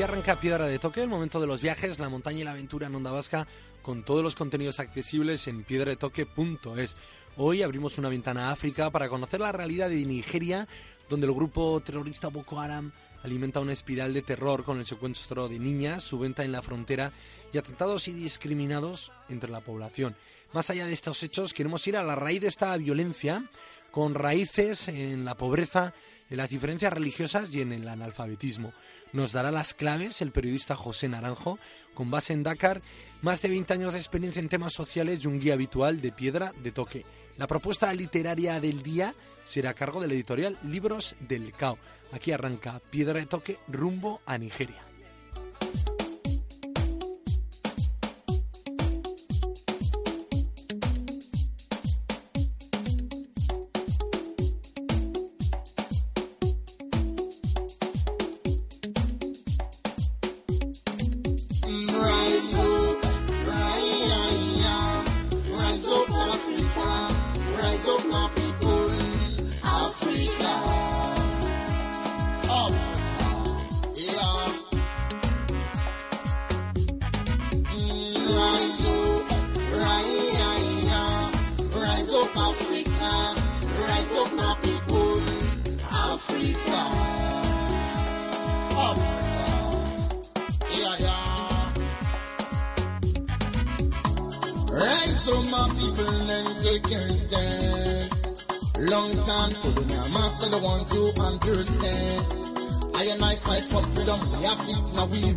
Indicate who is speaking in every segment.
Speaker 1: Aquí arranca Piedra de Toque, el momento de los viajes, la montaña y la aventura en Onda Vasca, con todos los contenidos accesibles en piedradetoque.es. Hoy abrimos una ventana a África para conocer la realidad de Nigeria, donde el grupo terrorista Boko Haram alimenta una espiral de terror con el secuestro de niñas, su venta en la frontera y atentados y discriminados entre la población. Más allá de estos hechos, queremos ir a la raíz de esta violencia, con raíces en la pobreza, en las diferencias religiosas y en el analfabetismo. Nos dará las claves el periodista José Naranjo, con base en Dakar, más de 20 años de experiencia en temas sociales y un guía habitual de piedra de toque. La propuesta literaria del día será a cargo de la editorial Libros del Cao. Aquí arranca Piedra de Toque rumbo a Nigeria.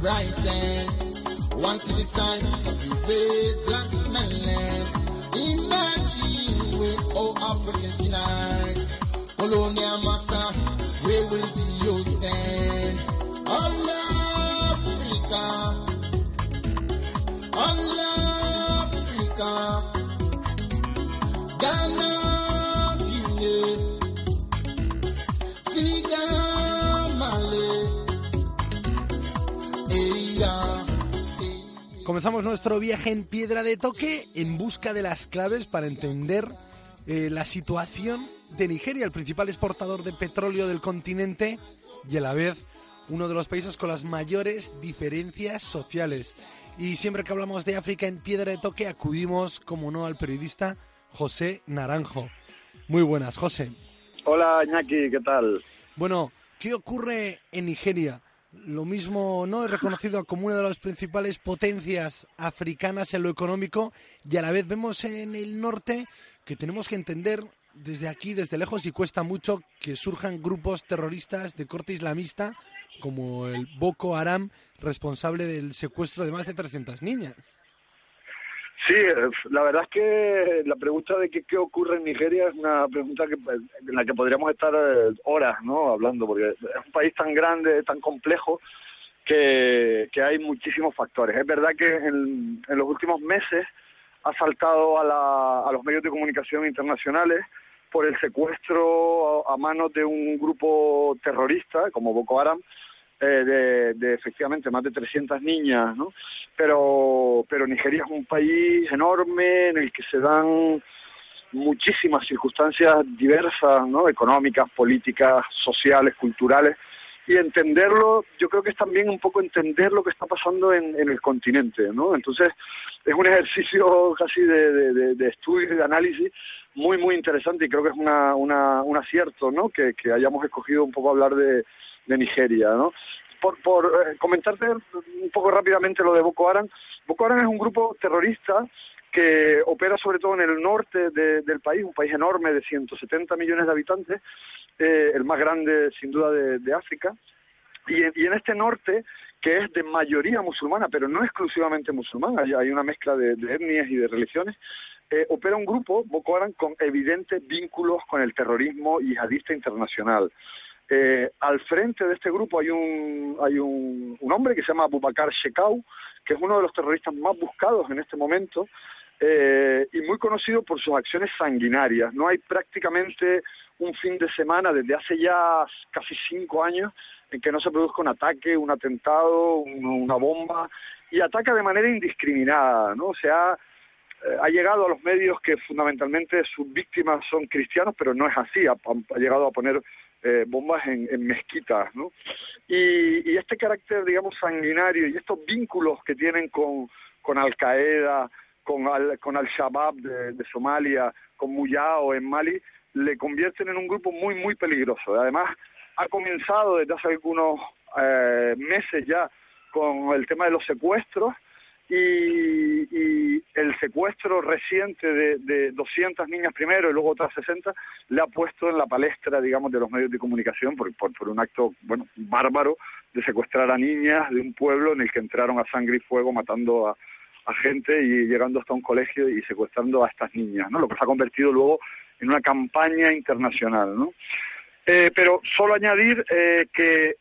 Speaker 2: brighten. want to the sun, you face black smelling. Imagine with all African sinners. Colonial master, we will be your stand.
Speaker 1: Comenzamos nuestro viaje en piedra de toque en busca de las claves para entender eh, la situación de Nigeria, el principal exportador de petróleo del continente y a la vez uno de los países con las mayores diferencias sociales. Y siempre que hablamos de África en piedra de toque acudimos, como no, al periodista José Naranjo. Muy buenas, José.
Speaker 3: Hola, Iñaki, ¿qué tal?
Speaker 1: Bueno, ¿qué ocurre en Nigeria? Lo mismo, ¿no? Es reconocido como una de las principales potencias africanas en lo económico y a la vez vemos en el norte que tenemos que entender desde aquí, desde lejos, y cuesta mucho que surjan grupos terroristas de corte islamista como el Boko Haram, responsable del secuestro de más de 300 niñas.
Speaker 3: Sí, la verdad es que la pregunta de qué, ocurre en Nigeria es una pregunta que, en la que podríamos estar eh, horas no hablando, porque es un país tan grande, tan complejo, que, que hay muchísimos factores. Es verdad que en, en los últimos meses ha saltado a, la, a los medios de comunicación internacionales por el secuestro a, manos de un grupo terrorista como Boko Haram de, de, efectivamente más de 300 niñas, ¿no? Pero, pero Nigeria es un país enorme en el que se dan muchísimas circunstancias diversas, ¿no? Económicas, políticas, sociales, culturales, y entenderlo, yo creo que es también un poco entender lo que está pasando en, en el continente, ¿no? Entonces, es un ejercicio casi de, de, de, estudio y de análisis muy, muy interesante y creo que es una, una, un acierto, ¿no? Que, que hayamos escogido un poco hablar de, de Nigeria, ¿no? Por, por eh, comentarte un poco rápidamente lo de Boko Haram, Boko Haram es un grupo terrorista que opera sobre todo en el norte de, del país, un país enorme de 170 millones de habitantes, eh, el más grande sin duda de, de África, y en, este norte, que es de mayoría musulmana, pero no exclusivamente musulmana, hay, hay una mezcla de, de, etnias y de religiones, eh, opera un grupo, Boko Haram, con evidentes vínculos con el terrorismo yihadista internacional. Eh, al frente de este grupo hay un hay un, un hombre que se llama Abubakar Shekau, que es uno de los terroristas más buscados en este momento, eh, y muy conocido por sus acciones sanguinarias. No hay prácticamente un fin de semana desde hace ya casi cinco años en que no se produzca un ataque, un atentado, un, una bomba, y ataca de manera indiscriminada, ¿no? O sea, eh, ha llegado a los medios que fundamentalmente sus víctimas son cristianos, pero no es así, ha, ha llegado a poner eh, bombas en, en, mezquitas, ¿no? Y, este carácter, digamos, sanguinario y estos vínculos que tienen con, con Al-Qaeda, con al, con al de, de, Somalia, con Muyao en Mali, le convierten en un grupo muy, muy peligroso. Además, ha comenzado desde hace algunos eh, meses ya con el tema de los secuestros y, y el secuestro reciente de, de 200 niñas primero y luego otras 60 le ha puesto en la palestra, digamos, de los medios de comunicación por, por, un acto, bueno, bárbaro de secuestrar a niñas de un pueblo en el que entraron a sangre y fuego matando a, a gente y llegando hasta un colegio y secuestrando a estas niñas, ¿no? Lo que se ha convertido luego en una campaña internacional, ¿no? Eh, pero solo añadir eh, que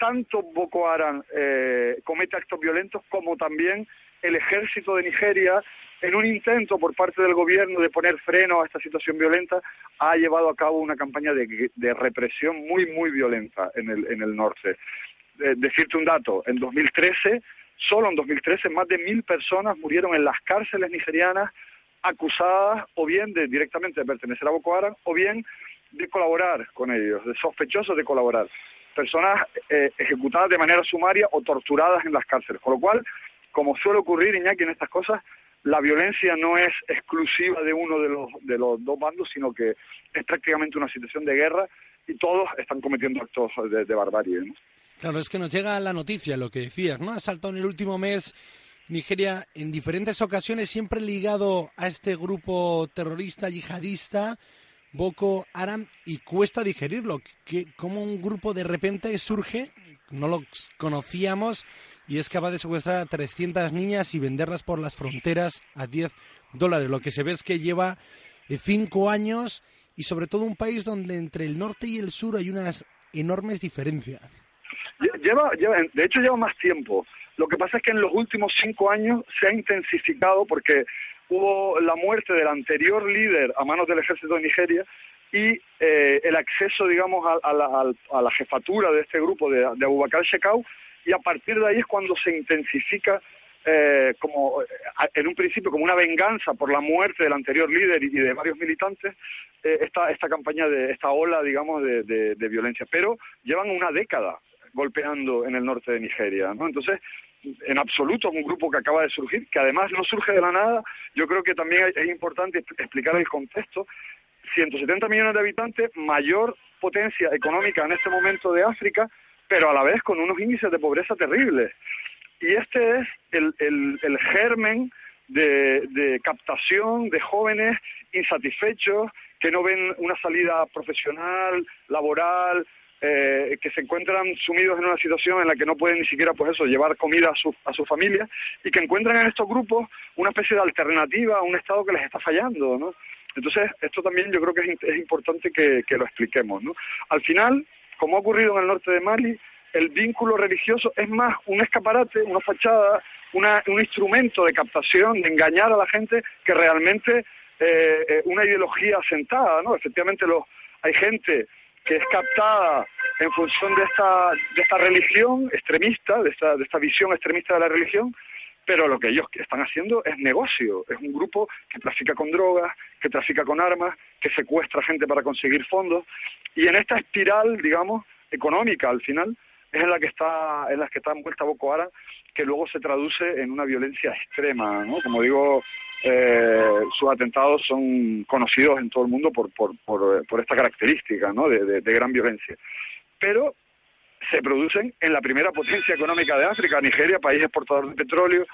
Speaker 3: tanto Boko Haram eh, comete actos violentos como también el ejército de Nigeria, en un intento por parte del gobierno de poner freno a esta situación violenta, ha llevado a cabo una campaña de, de represión muy, muy violenta en el, en el norte. Decirte un dato, en 2013 Solo en 2013 más de mil personas murieron en las cárceles nigerianas acusadas o bien de directamente de pertenecer a Boko Haram o bien de colaborar con ellos, de sospechosos de colaborar. Personas eh, ejecutadas de manera sumaria o torturadas en las cárceles. Con lo cual, como suele ocurrir, Iñaki, en estas cosas, la violencia no es exclusiva de uno de los, de los dos bandos, sino que es prácticamente una situación de guerra y todos están cometiendo actos de, barbarie. ¿no?
Speaker 1: Claro, es que nos llega la noticia, lo que decías, ¿no? Ha saltado en el último mes Nigeria en diferentes ocasiones, siempre ligado a este grupo terrorista yihadista, Boko Haram, y cuesta digerirlo. Que como un grupo de repente surge, no lo conocíamos, y es capaz de secuestrar a 300 niñas y venderlas por las fronteras a 10 dólares. Lo que se ve es que lleva eh, cinco años y sobre todo un país donde entre el norte y el sur hay unas enormes diferencias.
Speaker 3: Lleva, lleva, de hecho lleva más tiempo. Lo que pasa es que en los últimos cinco años se ha intensificado porque hubo la muerte del anterior líder a manos del ejército de Nigeria y eh, el acceso, digamos, a, a, la, a, la, jefatura de este grupo de, de Abubakar Shekau y a partir de ahí es cuando se intensifica eh, como en un principio como una venganza por la muerte del anterior líder y de varios militantes eh, esta esta campaña de esta ola digamos de, de violencia pero llevan una década golpeando en el norte de Nigeria, ¿no? Entonces, en absoluto un grupo que acaba de surgir, que además no surge de la nada. Yo creo que también es importante explicar el contexto. 170 millones de habitantes, mayor potencia económica en este momento de África, pero a la vez con unos índices de pobreza terribles. Y este es el, el, germen de captación de jóvenes insatisfechos que no ven una salida profesional, laboral, eh, que se encuentran sumidos en una situación en la que no pueden ni siquiera, pues eso, llevar comida a su, a su familia y que encuentran en estos grupos una especie de alternativa a un Estado que les está fallando, ¿no? Entonces, esto también yo creo que es, es importante que, que lo expliquemos, ¿no? Al final, como ha ocurrido en el norte de Mali, el vínculo religioso es más un escaparate, una fachada, una, un instrumento de captación, de engañar a la gente que realmente eh, una ideología asentada, ¿no? Efectivamente, los, hay gente que es captada en función de esta, de esta religión extremista, de esta, de esta visión extremista de la religión, pero lo que ellos están haciendo es negocio, es un grupo que trafica con drogas, que trafica con armas, que secuestra gente para conseguir fondos, y en esta espiral, digamos, económica al final, es en la que está, en la que está envuelta Boko Haram, que luego se traduce en una violencia extrema, ¿no? Como digo, eh, sus atentados son conocidos en todo el mundo por, por, por, esta característica, ¿no? De, de gran violencia. Pero se producen en la primera potencia económica de África, Nigeria, país exportador de petróleo,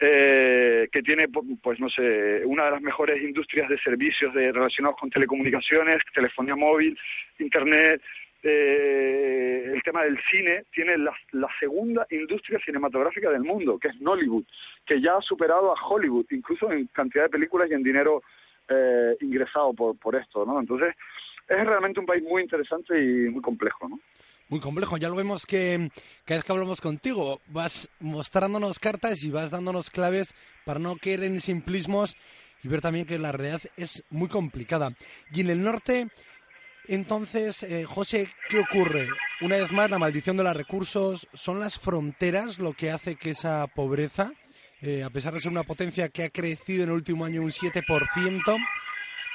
Speaker 3: eh, que tiene, pues no sé, una de las mejores industrias de servicios de, relacionados con telecomunicaciones, telefonía móvil, internet, eh, el tema del cine, tiene la, segunda industria cinematográfica del mundo, que es Nollywood, que ya ha superado a Hollywood, incluso en cantidad de películas y en dinero eh, ingresado por, por esto, ¿no? Entonces, es realmente un país muy interesante y muy complejo, ¿no?
Speaker 1: muy complejo. Ya lo vemos que cada vez que hablamos contigo vas mostrándonos cartas y vas dándonos claves para no caer en simplismos y ver también que la realidad es muy complicada. Y en el norte, entonces, eh, José, ¿qué ocurre? Una vez más, la maldición de los recursos, ¿son las fronteras lo que hace que esa pobreza, eh, a pesar de ser una potencia que ha crecido en el último año un 7%,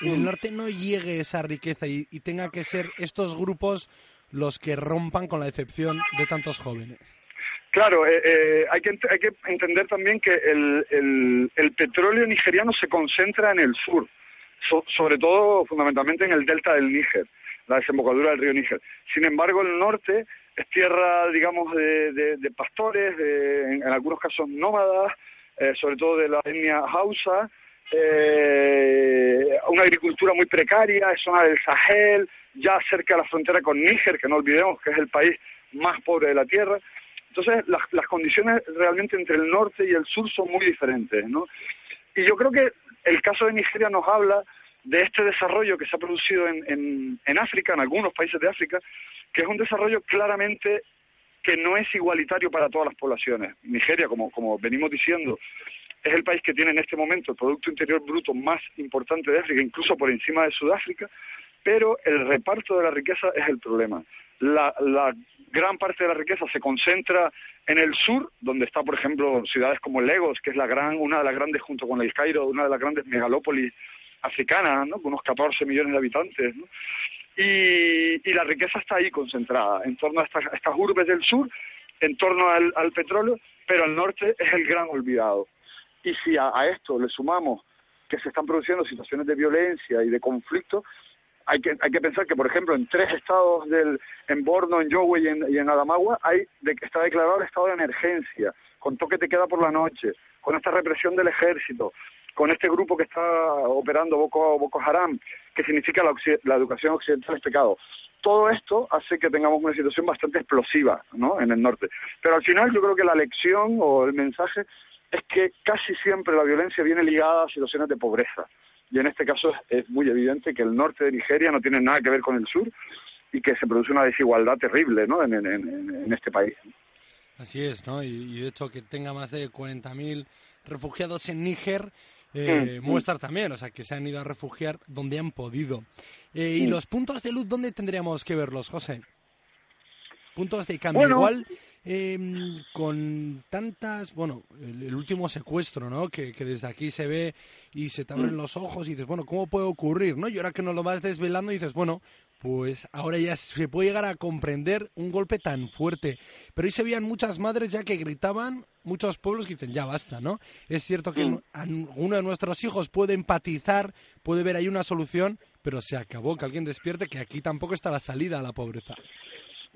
Speaker 1: en el mm. norte no llegue esa riqueza y tenga que ser estos grupos los que rompan con la decepción de tantos jóvenes.
Speaker 3: Claro, eh, eh, hay, que, hay que entender también que el, el, petróleo nigeriano se concentra en el sur, sobre todo fundamentalmente en el delta del Níger, la desembocadura del río Níger. Sin embargo, el norte es tierra, digamos, de, de, pastores, de, en, algunos casos nómadas, eh, sobre todo de la etnia Hausa, una agricultura muy precaria, es zona del Sahel, ya cerca de la frontera con Níger, que no olvidemos que es el país más pobre de la Tierra. Entonces, las, las condiciones realmente entre el norte y el sur son muy diferentes, ¿no? Y yo creo que el caso de Nigeria nos habla de este desarrollo que se ha producido en, en, África, en algunos países de África, que es un desarrollo claramente que no es igualitario para todas las poblaciones. Nigeria, como, como venimos diciendo, es el país que tiene en este momento el Producto Interior Bruto más importante de África, incluso por encima de Sudáfrica, pero el reparto de la riqueza es el problema. La, gran parte de la riqueza se concentra en el sur, donde está, por ejemplo, ciudades como Lagos, que es la gran, una de las grandes, junto con el Cairo, una de las grandes megalópolis africanas, con unos 14 millones de habitantes. ¿no? Y, la riqueza está ahí concentrada, en torno a estas, urbes del sur, en torno al, petróleo, pero al norte es el gran olvidado. Y si a esto le sumamos que se están produciendo situaciones de violencia y de conflicto, hay que, hay que pensar que, por ejemplo, en tres estados, del, en Borno, en Yowe y en, y en Adamagua, hay de, está declarado el estado de emergencia, con toque de queda por la noche, con esta represión del ejército, con este grupo que está operando Boko, Boko Haram, que significa la, la educación occidental es pecado. Todo esto hace que tengamos una situación bastante explosiva ¿no? en el norte. Pero al final yo creo que la lección o el mensaje es que casi siempre la violencia viene ligada a situaciones de pobreza y en este caso es muy evidente que el norte de Nigeria no tiene nada que ver con el sur y que se produce una desigualdad terrible ¿no? en, este país.
Speaker 1: Así es, ¿no? Y, de hecho que tenga más de 40.000 refugiados en Níger eh, mm, mm. muestra también, o sea, que se han ido a refugiar donde han podido. Eh, ¿Y mm. los puntos de luz dónde tendríamos que verlos, José? Puntos de cambio. Igual eh, con tantas, bueno, el, último secuestro, ¿no? Que, desde aquí se ve y se te abren mm. los ojos y dices, bueno, ¿cómo puede ocurrir, no? Y ahora que nos lo vas desvelando dices, bueno, pues ahora ya se puede llegar a comprender un golpe tan fuerte. Pero ahí se veían muchas madres ya que gritaban, muchos pueblos que dicen, ya basta, ¿no? Es cierto que mm. uno de nuestros hijos puede empatizar, puede ver ahí una solución, pero se acabó, que alguien despierte que aquí tampoco está la salida a la pobreza.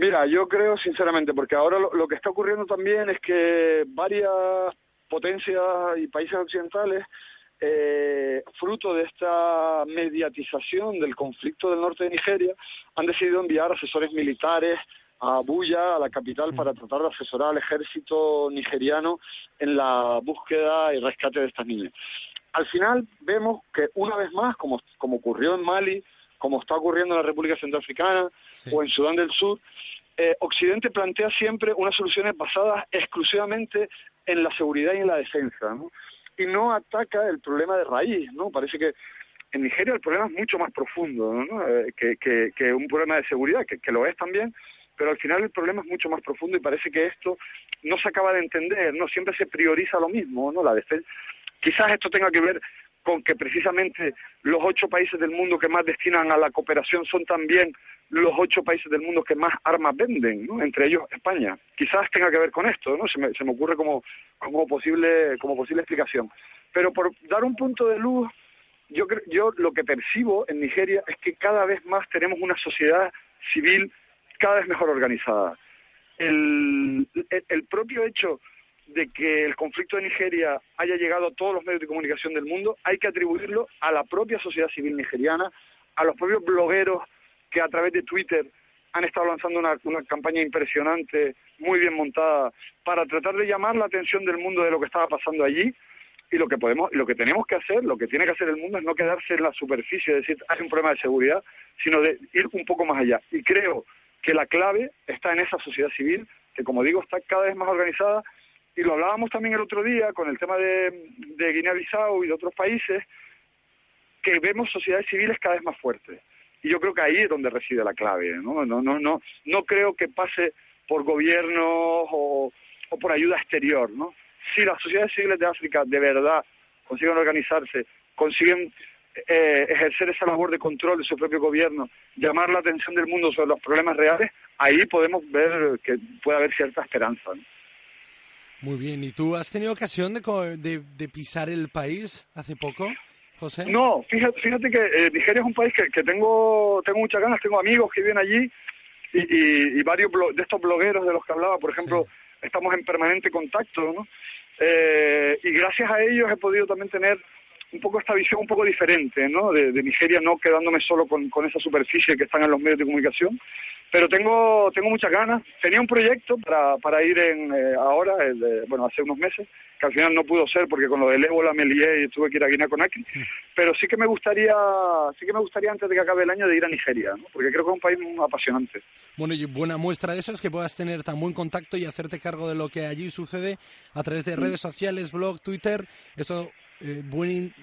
Speaker 3: Mira, yo creo sinceramente, porque ahora lo, que está ocurriendo también es que varias potencias y países occidentales, eh, fruto de esta mediatización del conflicto del norte de Nigeria, han decidido enviar asesores militares a Abuya, a la capital, para tratar de asesorar al ejército nigeriano en la búsqueda y rescate de estas niñas. Al final vemos que una vez más, como, como ocurrió en Mali, como está ocurriendo en la República Centroafricana o en Sudán del Sur, eh, Occidente plantea siempre unas soluciones basadas exclusivamente en la seguridad y en la defensa, ¿no? Y no ataca el problema de raíz, ¿no? Parece que en Nigeria el problema es mucho más profundo ¿no? Eh, que, un problema de seguridad, que, que lo es también, pero al final el problema es mucho más profundo y parece que esto no se acaba de entender, no siempre se prioriza lo mismo, ¿no? La defensa. Quizás esto tenga que ver con que precisamente los ocho países del mundo que más destinan a la cooperación son también los ocho países del mundo que más armas venden, ¿no? entre ellos España. Quizás tenga que ver con esto, ¿no? Se me, se me ocurre como, como, posible, como posible explicación. Pero por dar un punto de luz, yo, yo lo que percibo en Nigeria es que cada vez más tenemos una sociedad civil cada vez mejor organizada. El, el, propio hecho de que el conflicto de Nigeria haya llegado a todos los medios de comunicación del mundo, hay que atribuirlo a la propia sociedad civil nigeriana, a los propios blogueros que a través de Twitter han estado lanzando una, una, campaña impresionante, muy bien montada, para tratar de llamar la atención del mundo de lo que estaba pasando allí. Y lo que podemos, lo que tenemos que hacer, lo que tiene que hacer el mundo es no quedarse en la superficie, de decir hay un problema de seguridad, sino de ir un poco más allá. Y creo que la clave está en esa sociedad civil, que como digo está cada vez más organizada. Y lo hablábamos también el otro día con el tema de, Guinea-Bissau y de otros países, que vemos sociedades civiles cada vez más fuertes y yo creo que ahí es donde reside la clave, ¿no? No, no, no, no creo que pase por gobiernos o, o por ayuda exterior, ¿no? Si las sociedades civiles de África de verdad consiguen organizarse, consiguen eh, ejercer esa labor de control de su propio gobierno, llamar la atención del mundo sobre los problemas reales, ahí podemos ver que puede haber cierta esperanza. ¿no?
Speaker 1: Muy bien, ¿y tú has tenido ocasión de, de, de pisar el país hace poco?
Speaker 3: No, fíjate, fíjate que eh, Nigeria es un país que, que, tengo tengo muchas ganas, tengo amigos que viven allí y, y, varios de estos blogueros de los que hablaba, por ejemplo, estamos en permanente contacto, ¿no? Eh, y gracias a ellos he podido también tener un poco esta visión un poco diferente, ¿no? De, de Nigeria, no quedándome solo con, con esa superficie que están en los medios de comunicación, pero tengo tengo muchas ganas. Tenía un proyecto para, para ir en eh, ahora, bueno, hace unos meses, que al final no pudo ser porque con lo del ébola me lié y tuve que ir a Guinea Conakry, pero sí que me gustaría sí que me gustaría antes de que acabe el año de ir a Nigeria, ¿no? porque creo que es un país muy apasionante.
Speaker 1: Bueno, y buena muestra de eso es que puedas tener tan buen contacto y hacerte cargo de lo que allí sucede a través de redes sociales, blog, Twitter, eso eh,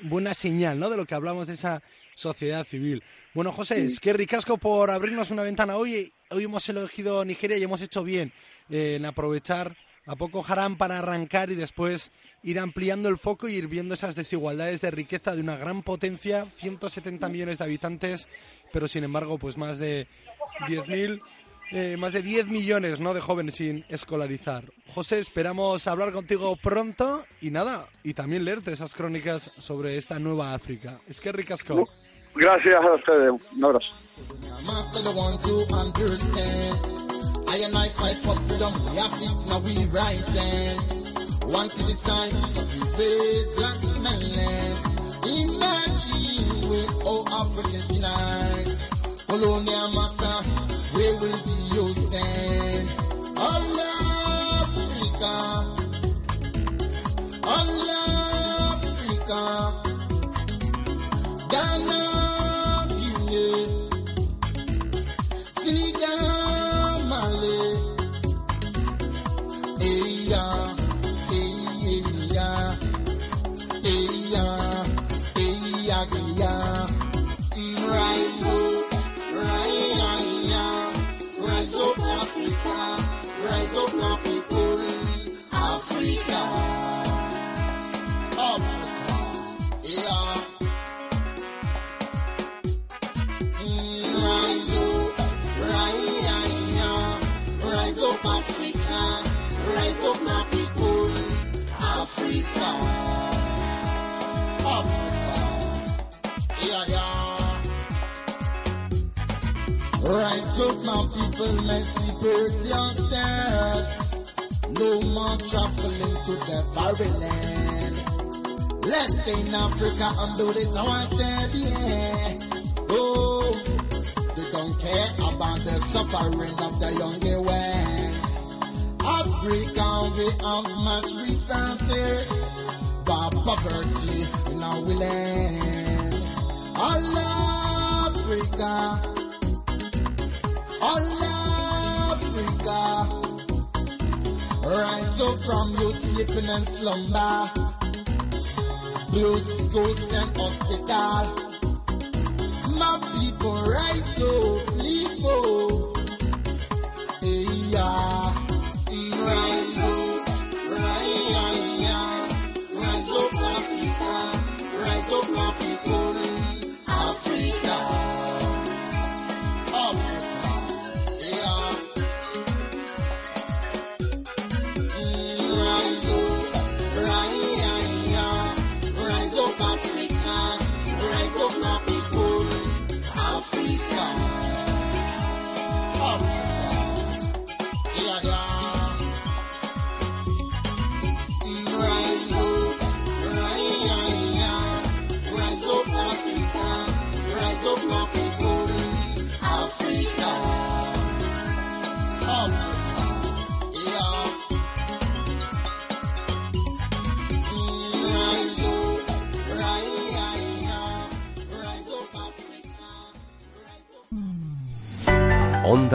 Speaker 1: buena señal, ¿no? De lo que hablamos de esa sociedad civil. Bueno, José, es que ricasco por abrirnos una ventana hoy. Hoy hemos elegido Nigeria y hemos hecho bien en aprovechar a poco Haram para arrancar y después ir ampliando el foco y ir viendo esas desigualdades de riqueza de una gran potencia, 170 millones de habitantes, pero sin embargo, pues más de 10.000 eh, más de 10 millones ¿no? de jóvenes sin escolarizar. José, esperamos hablar contigo pronto y nada, y también leerte esas crónicas sobre esta nueva África. Es que ricasco.
Speaker 3: Gracias a ustedes. Un abrazo. where will be your stand? Allah, Africa. Rise up, my people, birds yourselves. No more traveling to the foreign land. Let's stay in Africa and do it ourselves, yeah. Oh, they don't care about the suffering of the young eh, ones. Africa, we have much resources, but poverty in our land. All Africa. All Africa, rise up from your sleeping and slumber. Blood, ghost and hospital.
Speaker 2: my people rise up, live up.